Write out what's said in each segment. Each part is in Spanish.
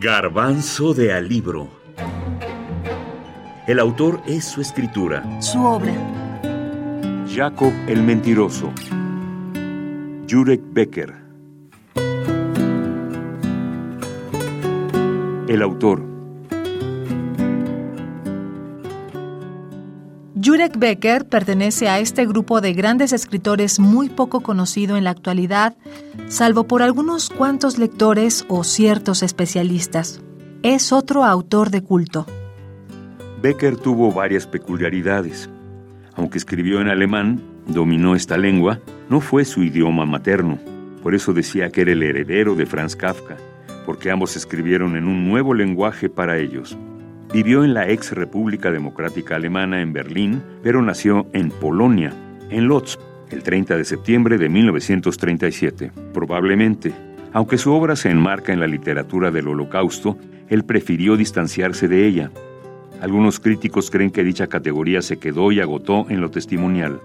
Garbanzo de Alibro. El autor es su escritura. Su obra. Jacob el Mentiroso. Jurek Becker. El autor. Jurek Becker pertenece a este grupo de grandes escritores muy poco conocido en la actualidad, salvo por algunos cuantos lectores o ciertos especialistas. Es otro autor de culto. Becker tuvo varias peculiaridades. Aunque escribió en alemán, dominó esta lengua, no fue su idioma materno. Por eso decía que era el heredero de Franz Kafka, porque ambos escribieron en un nuevo lenguaje para ellos. Vivió en la ex República Democrática Alemana en Berlín, pero nació en Polonia, en Lodz, el 30 de septiembre de 1937. Probablemente, aunque su obra se enmarca en la literatura del Holocausto, él prefirió distanciarse de ella. Algunos críticos creen que dicha categoría se quedó y agotó en lo testimonial.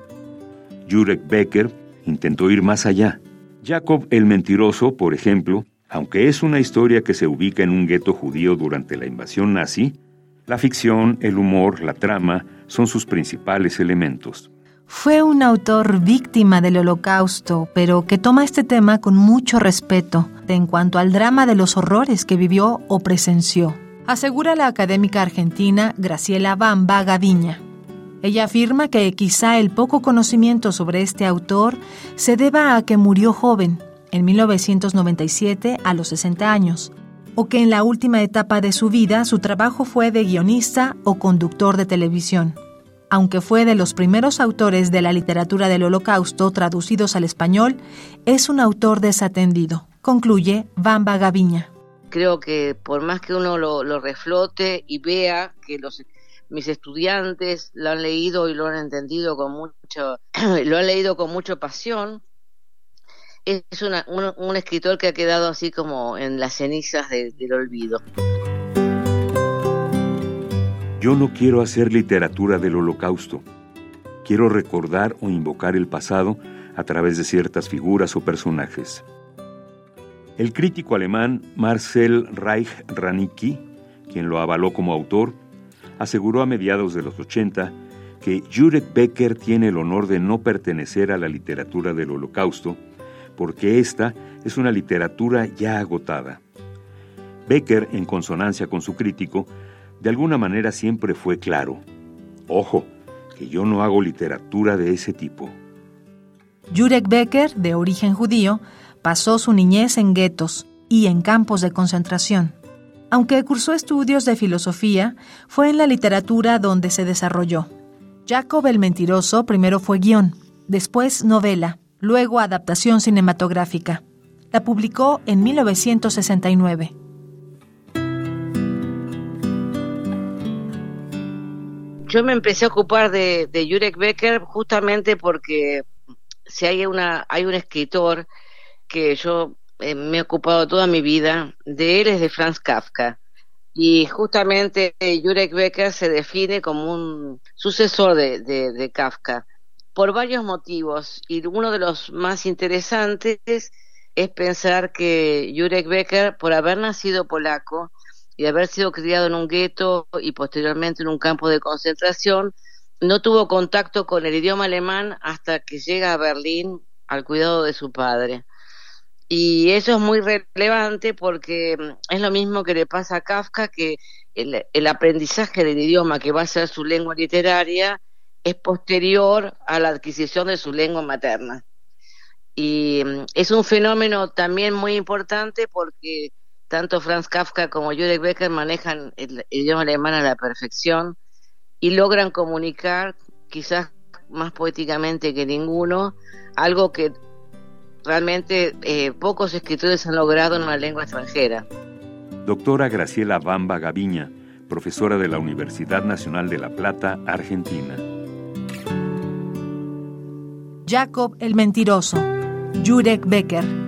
Jurek Becker intentó ir más allá. Jacob el Mentiroso, por ejemplo, aunque es una historia que se ubica en un gueto judío durante la invasión nazi, la ficción, el humor, la trama son sus principales elementos. Fue un autor víctima del holocausto, pero que toma este tema con mucho respeto en cuanto al drama de los horrores que vivió o presenció, asegura la académica argentina Graciela Bamba Gaviña. Ella afirma que quizá el poco conocimiento sobre este autor se deba a que murió joven, en 1997 a los 60 años, o que en la última etapa de su vida su trabajo fue de guionista o conductor de televisión. Aunque fue de los primeros autores de la literatura del Holocausto traducidos al español, es un autor desatendido, concluye Bamba Gaviña. Creo que por más que uno lo, lo reflote y vea que mis estudiantes lo han leído y lo han entendido con mucho, lo han leído con mucha pasión, es una, un, un, escritor que ha quedado así como en las cenizas de, del olvido. Yo no quiero hacer literatura del holocausto. Quiero recordar o invocar el pasado a través de ciertas figuras o personajes. El crítico alemán Marcel Reich Ranicki, quien lo avaló como autor, aseguró a mediados de los 80 que Jurek Becker tiene el honor de no pertenecer a la literatura del holocausto, porque esta es una literatura ya agotada. Becker, en consonancia con su crítico, de alguna manera siempre fue claro. Ojo, que yo no hago literatura de ese tipo. Jurek Becker, de origen judío, pasó su niñez en guetos y en campos de concentración. Aunque cursó estudios de filosofía, fue en la literatura donde se desarrolló. Jacob el Mentiroso primero fue guion, después novela, luego adaptación cinematográfica. La publicó en 1969. Yo me empecé a ocupar de, Jurek Becker justamente porque si hay una hay un escritor que yo eh, me he ocupado toda mi vida de él es de Franz Kafka y justamente Jurek Becker se define como un sucesor de Kafka por varios motivos y uno de los más interesantes es pensar que Jurek Becker, por haber nacido polaco y haber sido criado en un gueto y posteriormente en un campo de concentración, no tuvo contacto con el idioma alemán hasta que llega a Berlín al cuidado de su padre. Y eso es muy relevante porque es lo mismo que le pasa a Kafka, que el, el aprendizaje del idioma, que va a ser su lengua literaria, es posterior a la adquisición de su lengua materna. Y mm, es un fenómeno también muy importante porque tanto Franz Kafka como Jurek Becker manejan el, idioma alemán a la perfección y logran comunicar, quizás más poéticamente que ninguno, algo que realmente eh, pocos escritores han logrado en una lengua extranjera. Doctora Graciela Bamba Gaviña, profesora de la Universidad Nacional de La Plata, Argentina. Jacob el Mentiroso, Jurek Becker.